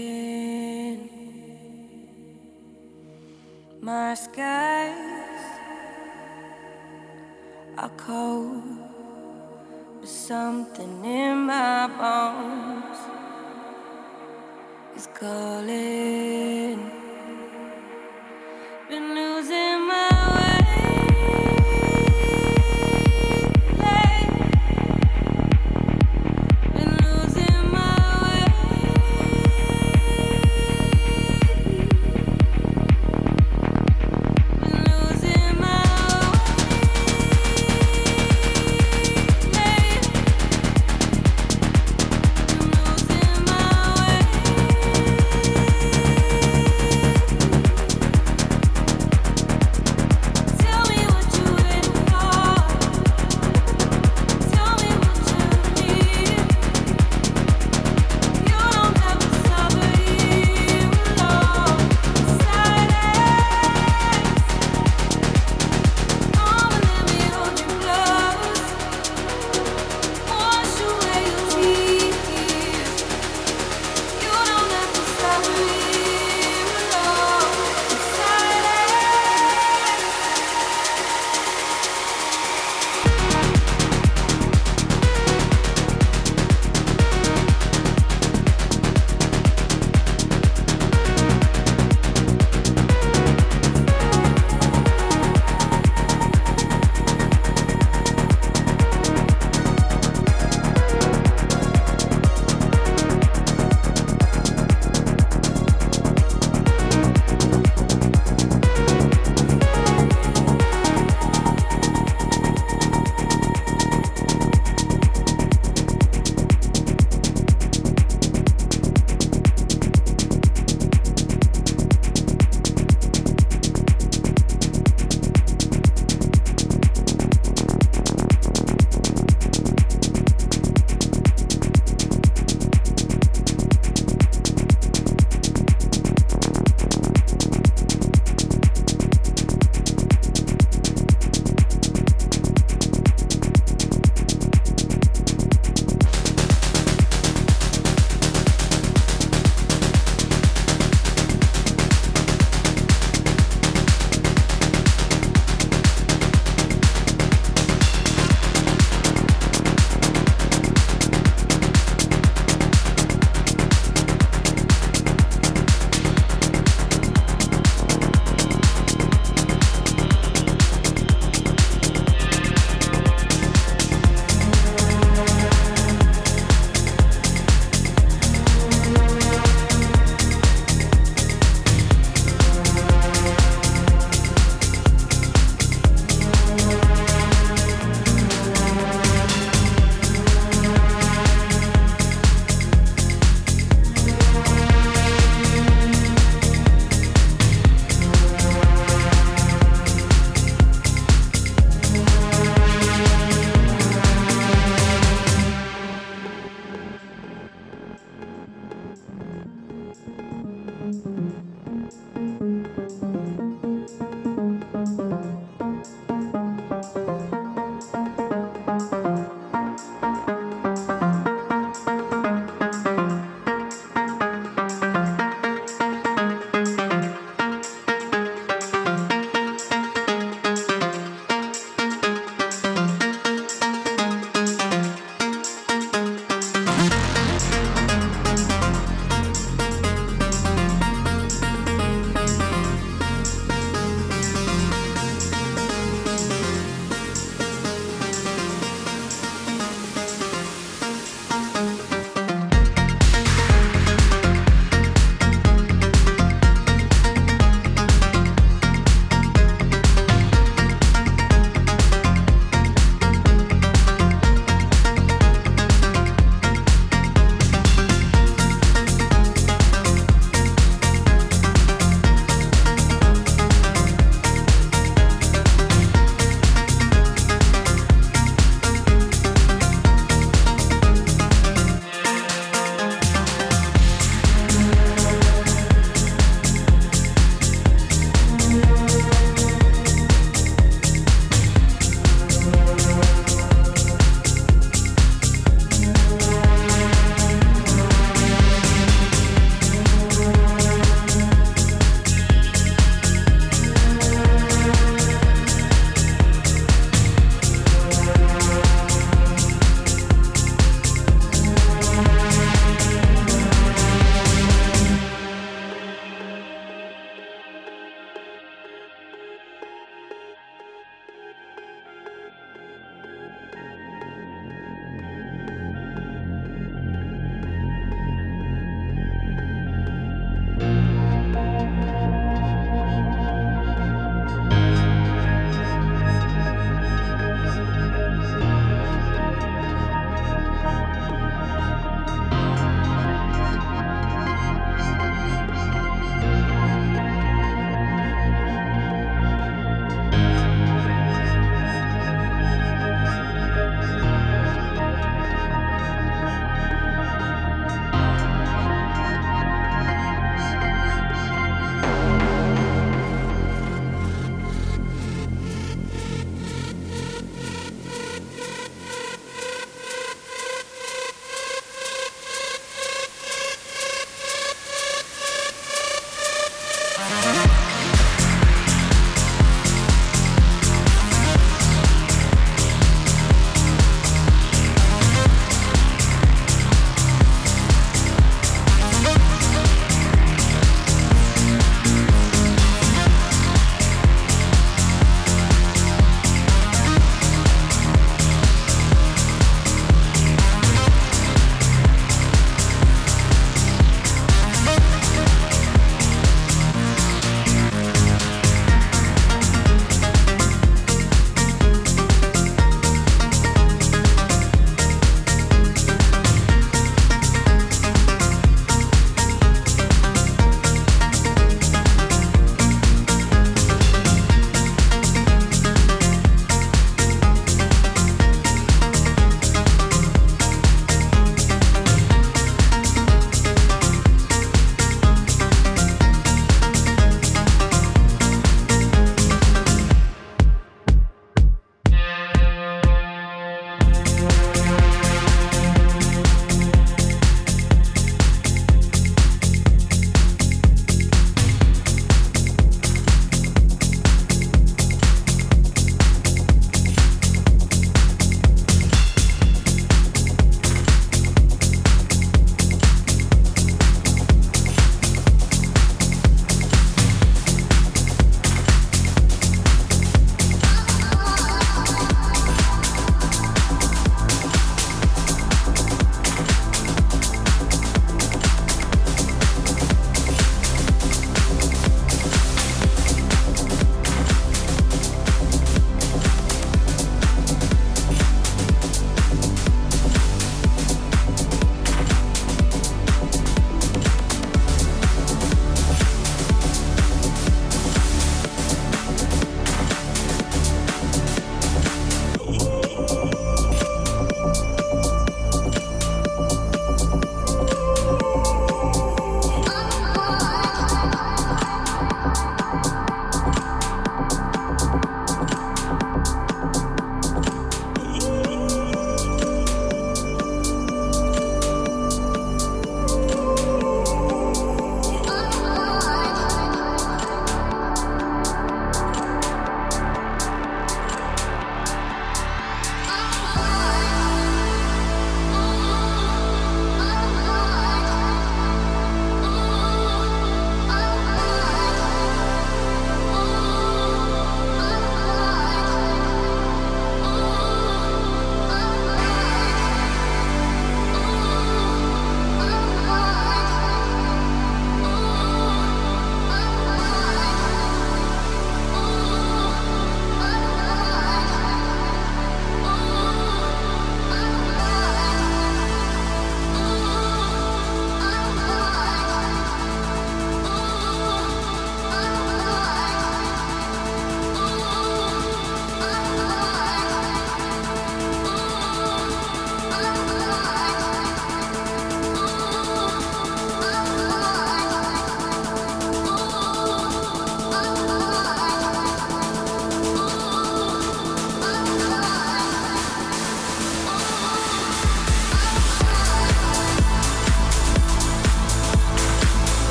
sinking. My skies are cold, but something in my bones is calling. Been losing my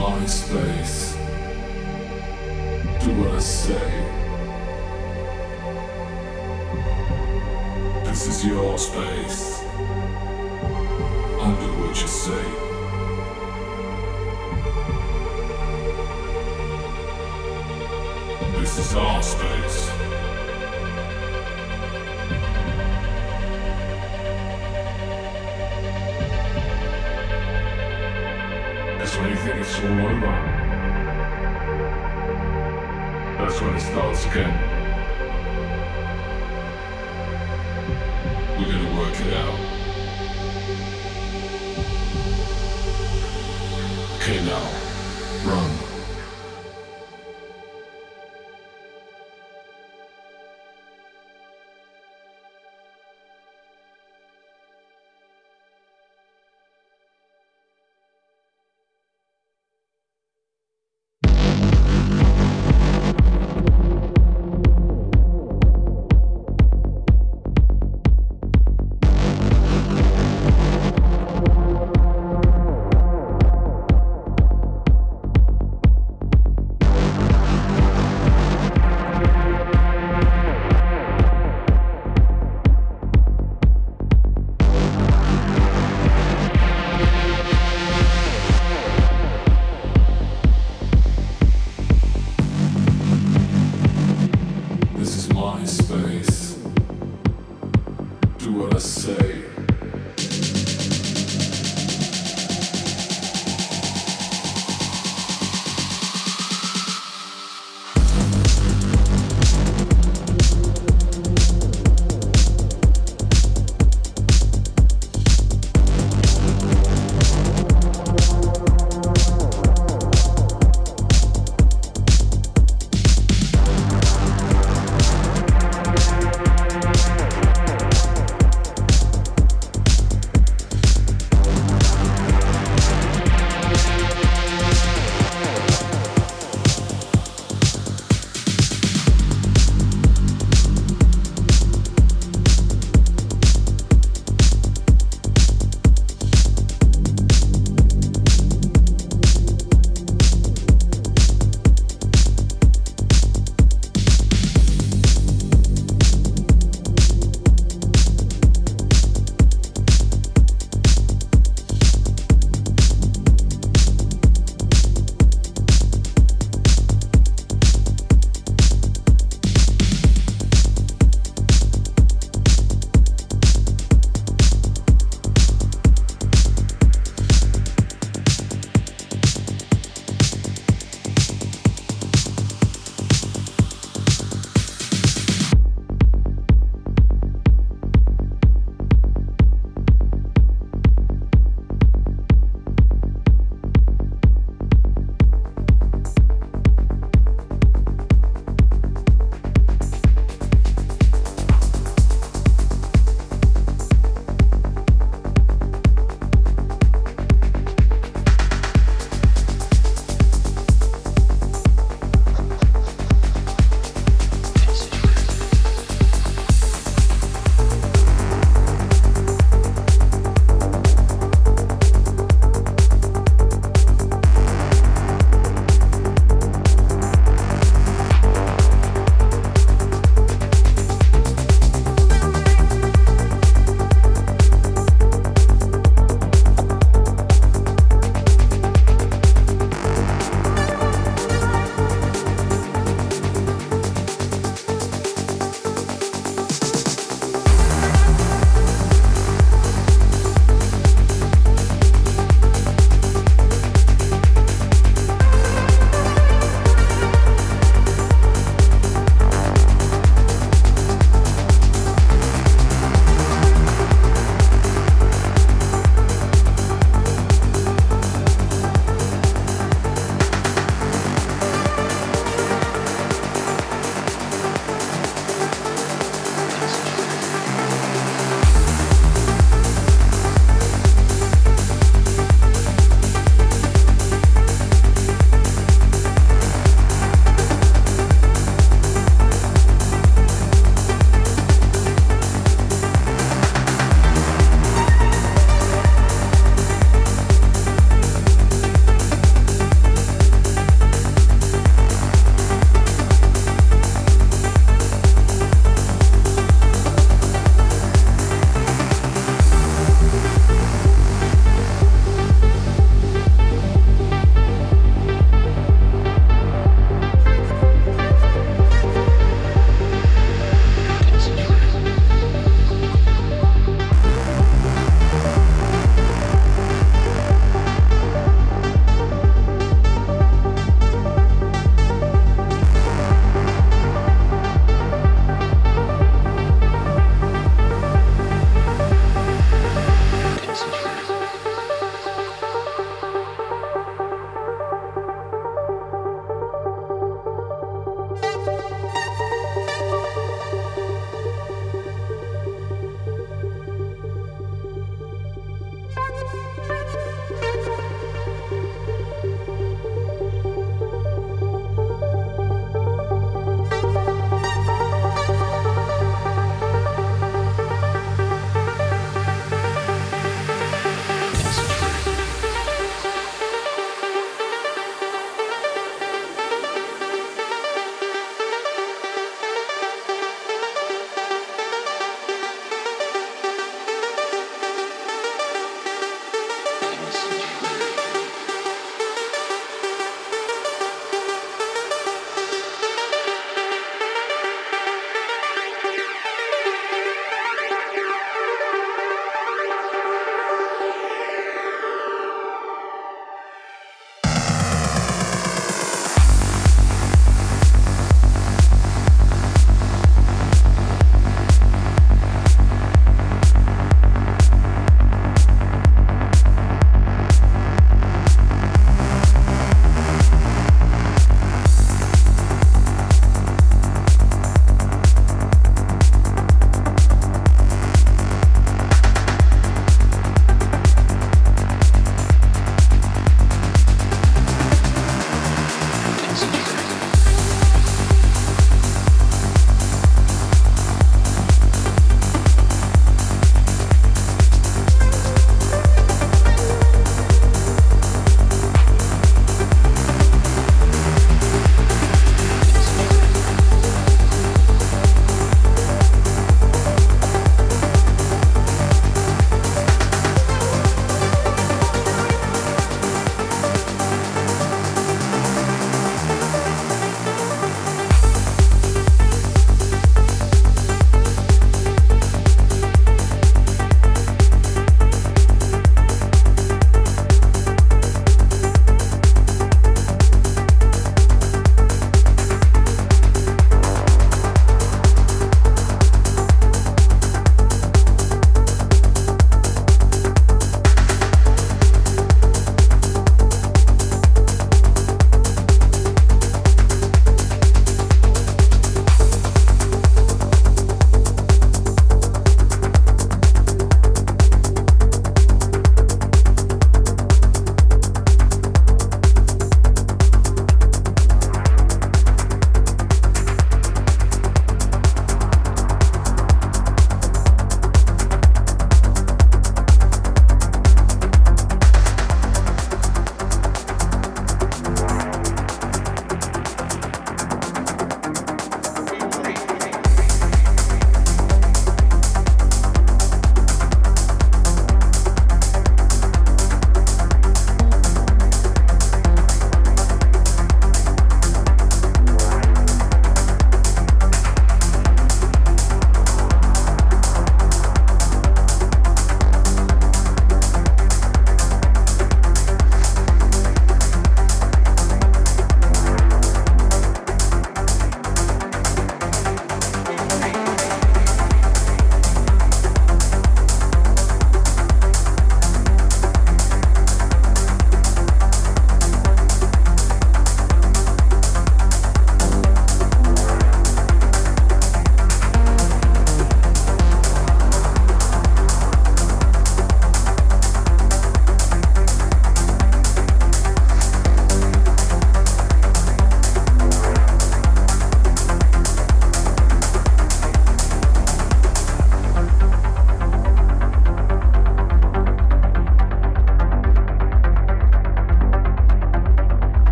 my space. Do what I say. This is your space. I'll do what you say. that's when it starts again. do what I say.